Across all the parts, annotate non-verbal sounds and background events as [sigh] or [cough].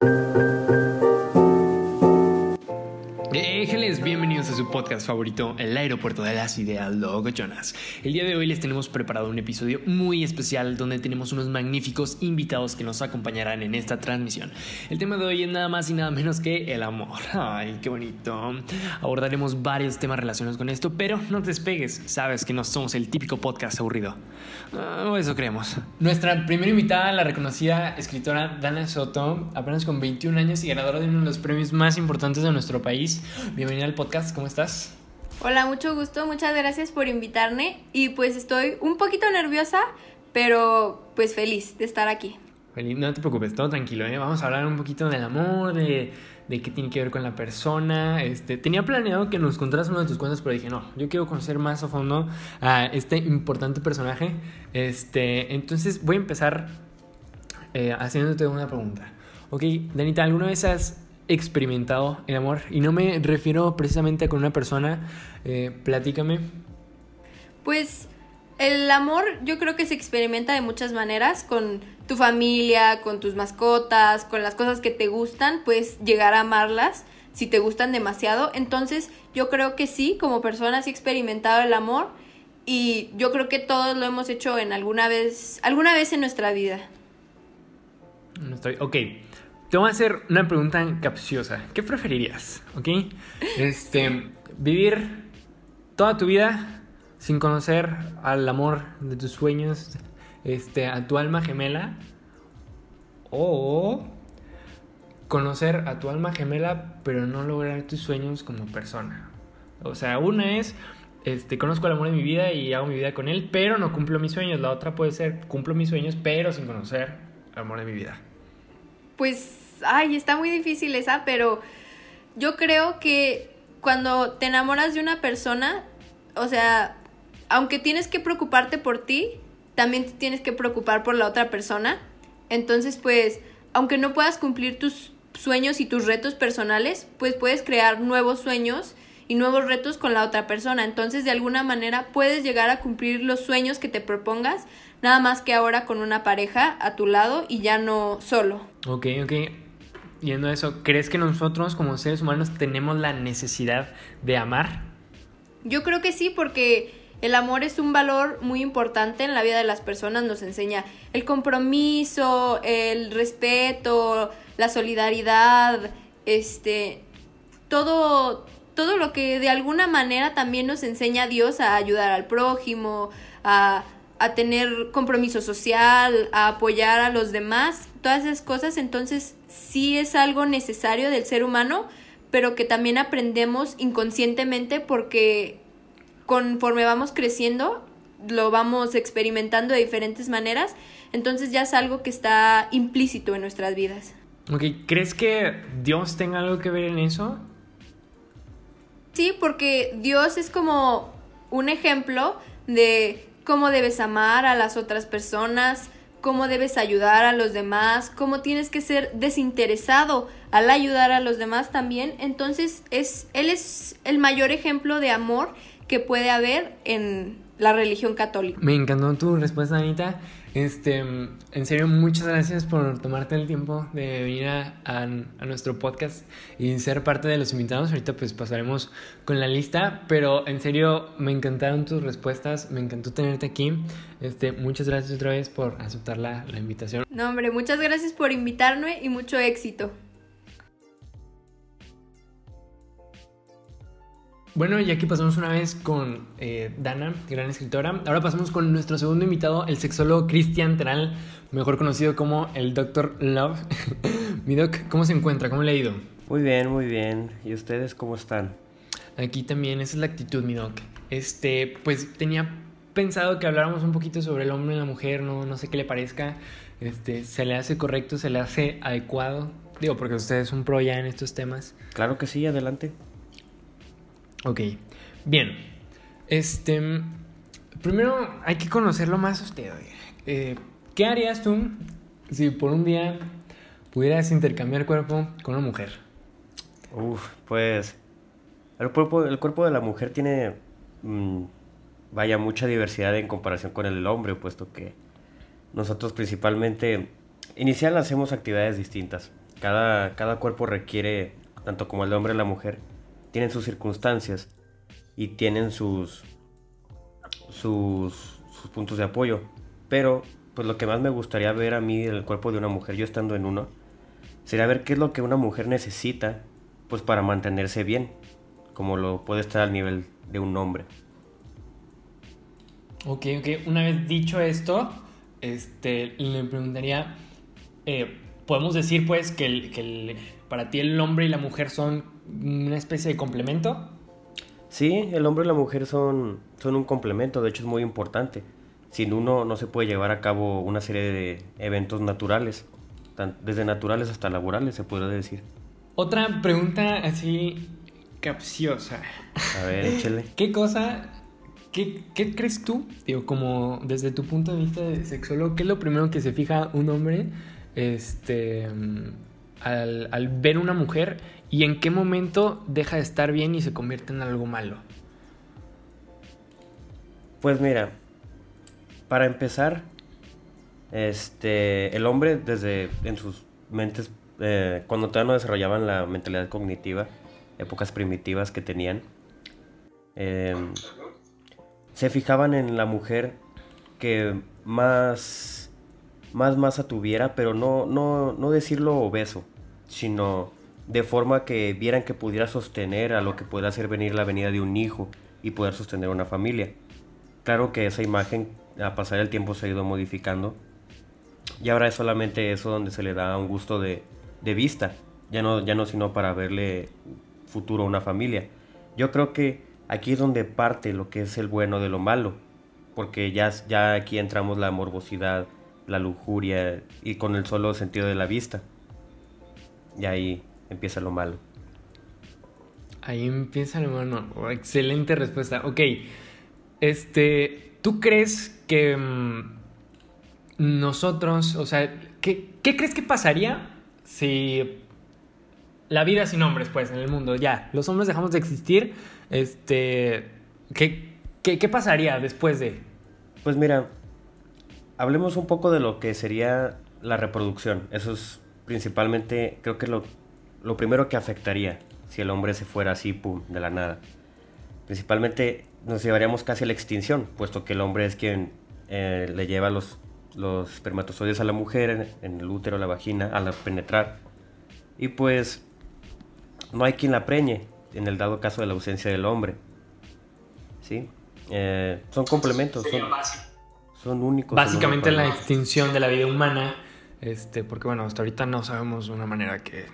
thank you su podcast favorito, El Aeropuerto de las Ideas Logochonas. El día de hoy les tenemos preparado un episodio muy especial donde tenemos unos magníficos invitados que nos acompañarán en esta transmisión. El tema de hoy es nada más y nada menos que el amor. Ay, qué bonito. Abordaremos varios temas relacionados con esto, pero no te despegues, sabes que no somos el típico podcast aburrido. o eso creemos. Nuestra primera invitada, la reconocida escritora Dana Soto, apenas con 21 años y ganadora de uno de los premios más importantes de nuestro país. Bienvenida al podcast, ¿cómo estás? Hola, mucho gusto, muchas gracias por invitarme y pues estoy un poquito nerviosa, pero pues feliz de estar aquí. Feliz, no te preocupes, todo tranquilo, ¿eh? vamos a hablar un poquito del amor, de, de qué tiene que ver con la persona. Este, tenía planeado que nos contaras uno de tus cuentos, pero dije, no, yo quiero conocer más a fondo a este importante personaje. Este, entonces voy a empezar eh, haciéndote una pregunta. Ok, Danita, ¿alguna vez has experimentado el amor. Y no me refiero precisamente con una persona. Eh, platícame. Pues el amor yo creo que se experimenta de muchas maneras, con tu familia, con tus mascotas, con las cosas que te gustan, puedes llegar a amarlas si te gustan demasiado. Entonces yo creo que sí, como personas he experimentado el amor y yo creo que todos lo hemos hecho en alguna vez, alguna vez en nuestra vida. No estoy, ok. Te voy a hacer una pregunta capciosa. ¿Qué preferirías? ¿Ok? Este, vivir toda tu vida sin conocer al amor de tus sueños, este, a tu alma gemela, o conocer a tu alma gemela, pero no lograr tus sueños como persona. O sea, una es, este, conozco el amor de mi vida y hago mi vida con él, pero no cumplo mis sueños. La otra puede ser, cumplo mis sueños, pero sin conocer el amor de mi vida. Pues ay, está muy difícil esa, pero yo creo que cuando te enamoras de una persona, o sea, aunque tienes que preocuparte por ti, también te tienes que preocupar por la otra persona. Entonces, pues, aunque no puedas cumplir tus sueños y tus retos personales, pues puedes crear nuevos sueños y nuevos retos con la otra persona. Entonces, de alguna manera, puedes llegar a cumplir los sueños que te propongas, nada más que ahora con una pareja a tu lado y ya no solo. Ok, ok yendo a eso, ¿crees que nosotros como seres humanos tenemos la necesidad de amar? Yo creo que sí, porque el amor es un valor muy importante en la vida de las personas, nos enseña el compromiso, el respeto, la solidaridad, este, todo, todo lo que de alguna manera también nos enseña a Dios a ayudar al prójimo, a, a tener compromiso social, a apoyar a los demás, todas esas cosas, entonces sí es algo necesario del ser humano, pero que también aprendemos inconscientemente porque conforme vamos creciendo, lo vamos experimentando de diferentes maneras, entonces ya es algo que está implícito en nuestras vidas. Ok, ¿crees que Dios tenga algo que ver en eso? Sí, porque Dios es como un ejemplo de cómo debes amar a las otras personas, cómo debes ayudar a los demás, cómo tienes que ser desinteresado al ayudar a los demás también. Entonces, es, él es el mayor ejemplo de amor que puede haber en la religión católica. Me encantó tu respuesta, Anita. Este, en serio, muchas gracias por tomarte el tiempo de venir a, nuestro podcast y ser parte de los invitados. Ahorita pues pasaremos con la lista, pero en serio me encantaron tus respuestas, me encantó tenerte aquí. Este, muchas gracias otra vez por aceptar la, la invitación. No, hombre, muchas gracias por invitarme y mucho éxito. Bueno, y aquí pasamos una vez con eh, Dana, gran escritora. Ahora pasamos con nuestro segundo invitado, el sexólogo Cristian Teral, mejor conocido como el Dr. Love. [laughs] Mi doc, ¿cómo se encuentra? ¿Cómo le ha ido? Muy bien, muy bien. ¿Y ustedes cómo están? Aquí también, esa es la actitud, mi doc. Este, pues tenía pensado que habláramos un poquito sobre el hombre y la mujer, no, no sé qué le parezca. Este, ¿se le hace correcto, se le hace adecuado? Digo, porque usted es un pro ya en estos temas. Claro que sí, adelante. Ok, bien. Este, primero hay que conocerlo más a usted. Eh, ¿Qué harías tú si por un día pudieras intercambiar cuerpo con una mujer? Uf, pues el cuerpo, el cuerpo de la mujer tiene, mm, vaya, mucha diversidad en comparación con el del hombre, puesto que nosotros principalmente, inicial hacemos actividades distintas. cada, cada cuerpo requiere, tanto como el hombre y la mujer, tienen sus circunstancias y tienen sus, sus, puntos de apoyo. Pero, pues lo que más me gustaría ver a mí en el cuerpo de una mujer, yo estando en uno, sería ver qué es lo que una mujer necesita, pues para mantenerse bien, como lo puede estar al nivel de un hombre. Ok, ok. Una vez dicho esto, este, le preguntaría, eh, ¿podemos decir pues que, el- que el- para ti el hombre y la mujer son una especie de complemento? Sí, el hombre y la mujer son, son un complemento, de hecho es muy importante. Sin uno no se puede llevar a cabo una serie de eventos naturales, tan- desde naturales hasta laborales, se podría decir. Otra pregunta así capciosa. A ver, échele. [laughs] ¿Qué cosa, qué, qué crees tú, digo, como desde tu punto de vista de sexólogo, qué es lo primero que se fija un hombre este, mm, al, ver una mujer y en qué momento deja de estar bien y se convierte en algo malo? Pues mira, para empezar, este, el hombre desde en sus mentes, eh, cuando todavía no desarrollaban la mentalidad cognitiva, épocas primitivas que tenían, eh, se fijaban en la mujer que más, más masa tuviera, pero no, no, no decirlo obeso, sino de forma que vieran que pudiera sostener a lo que pueda hacer venir la venida de un hijo y poder sostener una familia. Claro que esa imagen a pasar el tiempo se ha ido modificando y ahora es solamente eso donde se le da un gusto de, de vista, ya no, ya no sino para verle futuro a una familia. Yo creo que aquí es donde parte lo que es el bueno de lo malo, porque ya, ya aquí entramos la morbosidad, la lujuria y con el solo sentido de la vista. Y ahí empieza lo malo. Ahí empieza, hermano. Oh, excelente respuesta. Ok. Este, ¿tú crees que mm, nosotros, o sea, ¿qué, qué crees que pasaría si la vida sin hombres, pues, en el mundo, ya, los hombres dejamos de existir? Este, ¿qué, qué, qué pasaría después de? Pues mira, hablemos un poco de lo que sería la reproducción. Eso es principalmente, creo que lo, lo primero que afectaría si el hombre se fuera así, pum, de la nada. Principalmente nos llevaríamos casi a la extinción, puesto que el hombre es quien eh, le lleva los, los espermatozoides a la mujer en, en el útero, la vagina, al penetrar. Y pues no hay quien la preñe en el dado caso de la ausencia del hombre. ¿Sí? Eh, son complementos, son, son únicos. Básicamente uno la extinción de la vida humana, este, porque bueno, hasta ahorita no sabemos de una manera que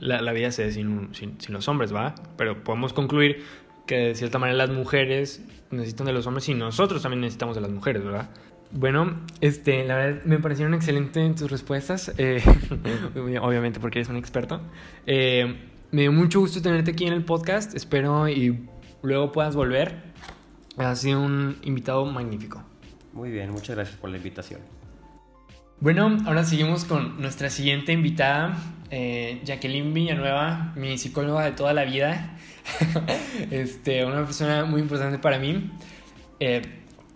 la, la vida se dé sin, sin, sin los hombres, ¿va? Pero podemos concluir que de cierta manera las mujeres necesitan de los hombres y nosotros también necesitamos de las mujeres, ¿verdad? Bueno, este, la verdad me parecieron excelentes tus respuestas, eh, [laughs] obviamente porque eres un experto. Eh, me dio mucho gusto tenerte aquí en el podcast, espero y luego puedas volver. Has sido un invitado magnífico. Muy bien, muchas gracias por la invitación. Bueno, ahora seguimos con nuestra siguiente invitada, eh, Jacqueline Villanueva, mi psicóloga de toda la vida. [laughs] este, una persona muy importante para mí, eh,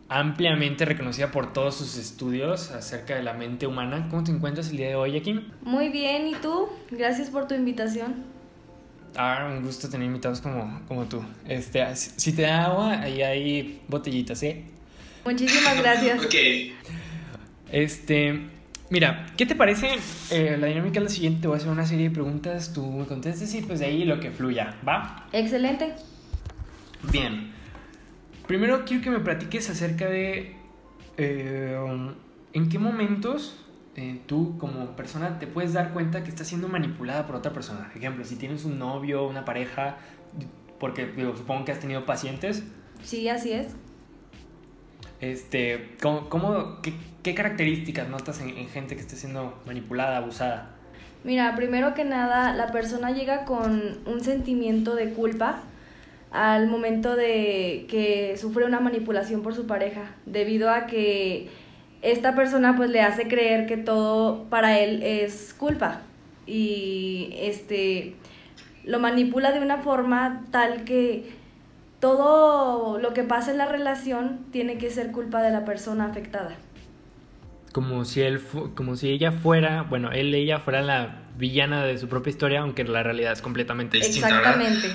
ampliamente reconocida por todos sus estudios acerca de la mente humana. ¿Cómo te encuentras el día de hoy, Jacqueline? Muy bien, ¿y tú? Gracias por tu invitación. Ah, un gusto tener invitados como, como tú. Este, si te da agua, ahí hay botellitas, ¿eh? Muchísimas gracias. Este, mira, ¿qué te parece? Eh, la dinámica es la siguiente, te voy a hacer una serie de preguntas, tú me contestes y pues de ahí lo que fluya, ¿va? Excelente. Bien. Primero quiero que me platiques acerca de eh, um, en qué momentos eh, tú como persona te puedes dar cuenta que estás siendo manipulada por otra persona. Por ejemplo, si tienes un novio, una pareja, porque digo, supongo que has tenido pacientes, Sí, así es. Este, ¿cómo, qué características notas en, en gente que esté siendo manipulada, abusada? Mira, primero que nada, la persona llega con un sentimiento de culpa al momento de que sufre una manipulación por su pareja, debido a que esta persona pues le hace creer que todo para él es culpa y este lo manipula de una forma tal que todo lo que pasa en la relación tiene que ser culpa de la persona afectada. como si él como si ella fuera, bueno, él ella fuera la villana de su propia historia, aunque la realidad es completamente distinta. Exactamente.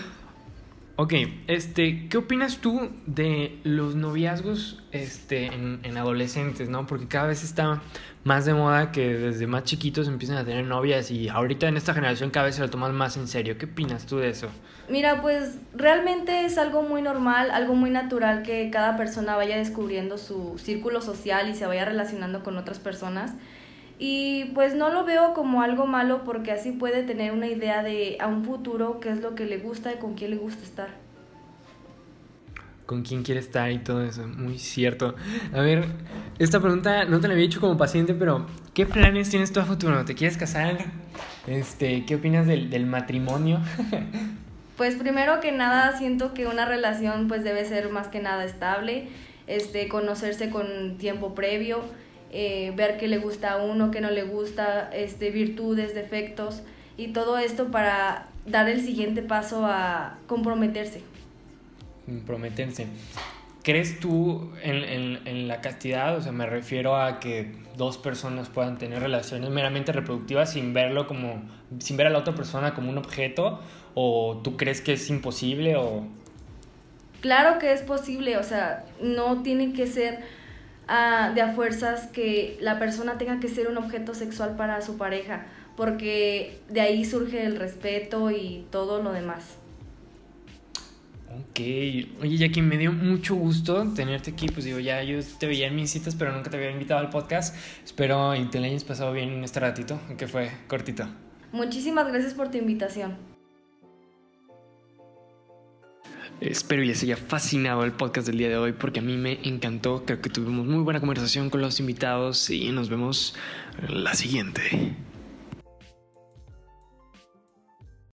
Ok, este, ¿qué opinas tú de los noviazgos este, en, en, adolescentes, no? Porque cada vez está más de moda que desde más chiquitos empiezan a tener novias y ahorita en esta generación cada vez se lo toman más en serio. ¿Qué opinas tú de eso? Mira, pues realmente es algo muy normal, algo muy natural que cada persona vaya descubriendo su círculo social y se vaya relacionando con otras personas. Y pues no lo veo como algo malo porque así puede tener una idea de a un futuro qué es lo que le gusta y con quién le gusta estar. Con quién quiere estar y todo eso, muy cierto. A ver, esta pregunta no te la había hecho como paciente, pero ¿qué planes tienes tú a futuro? ¿Te quieres casar? Este, ¿qué opinas del, del matrimonio? [laughs] pues primero que nada siento que una relación pues debe ser más que nada estable, este, conocerse con tiempo previo eh, ver qué le gusta a uno, qué no le gusta, este, virtudes, defectos y todo esto para dar el siguiente paso a comprometerse. Comprometerse. ¿Crees tú en, en, en, la castidad? O sea, me refiero a que dos personas puedan tener relaciones meramente reproductivas sin verlo como, sin ver a la otra persona como un objeto, o tú crees que es imposible o... Claro que es posible, o sea, no tiene que ser de a fuerzas que la persona tenga que ser un objeto sexual para su pareja, porque de ahí surge el respeto y todo lo demás. Ok, oye Jackie, me dio mucho gusto tenerte aquí, pues digo, ya yo te veía en mis citas, pero nunca te había invitado al podcast. Espero y te lo hayas pasado bien en este ratito, aunque fue cortito. Muchísimas gracias por tu invitación. Espero y les haya fascinado el podcast del día de hoy porque a mí me encantó. Creo que tuvimos muy buena conversación con los invitados y nos vemos la siguiente.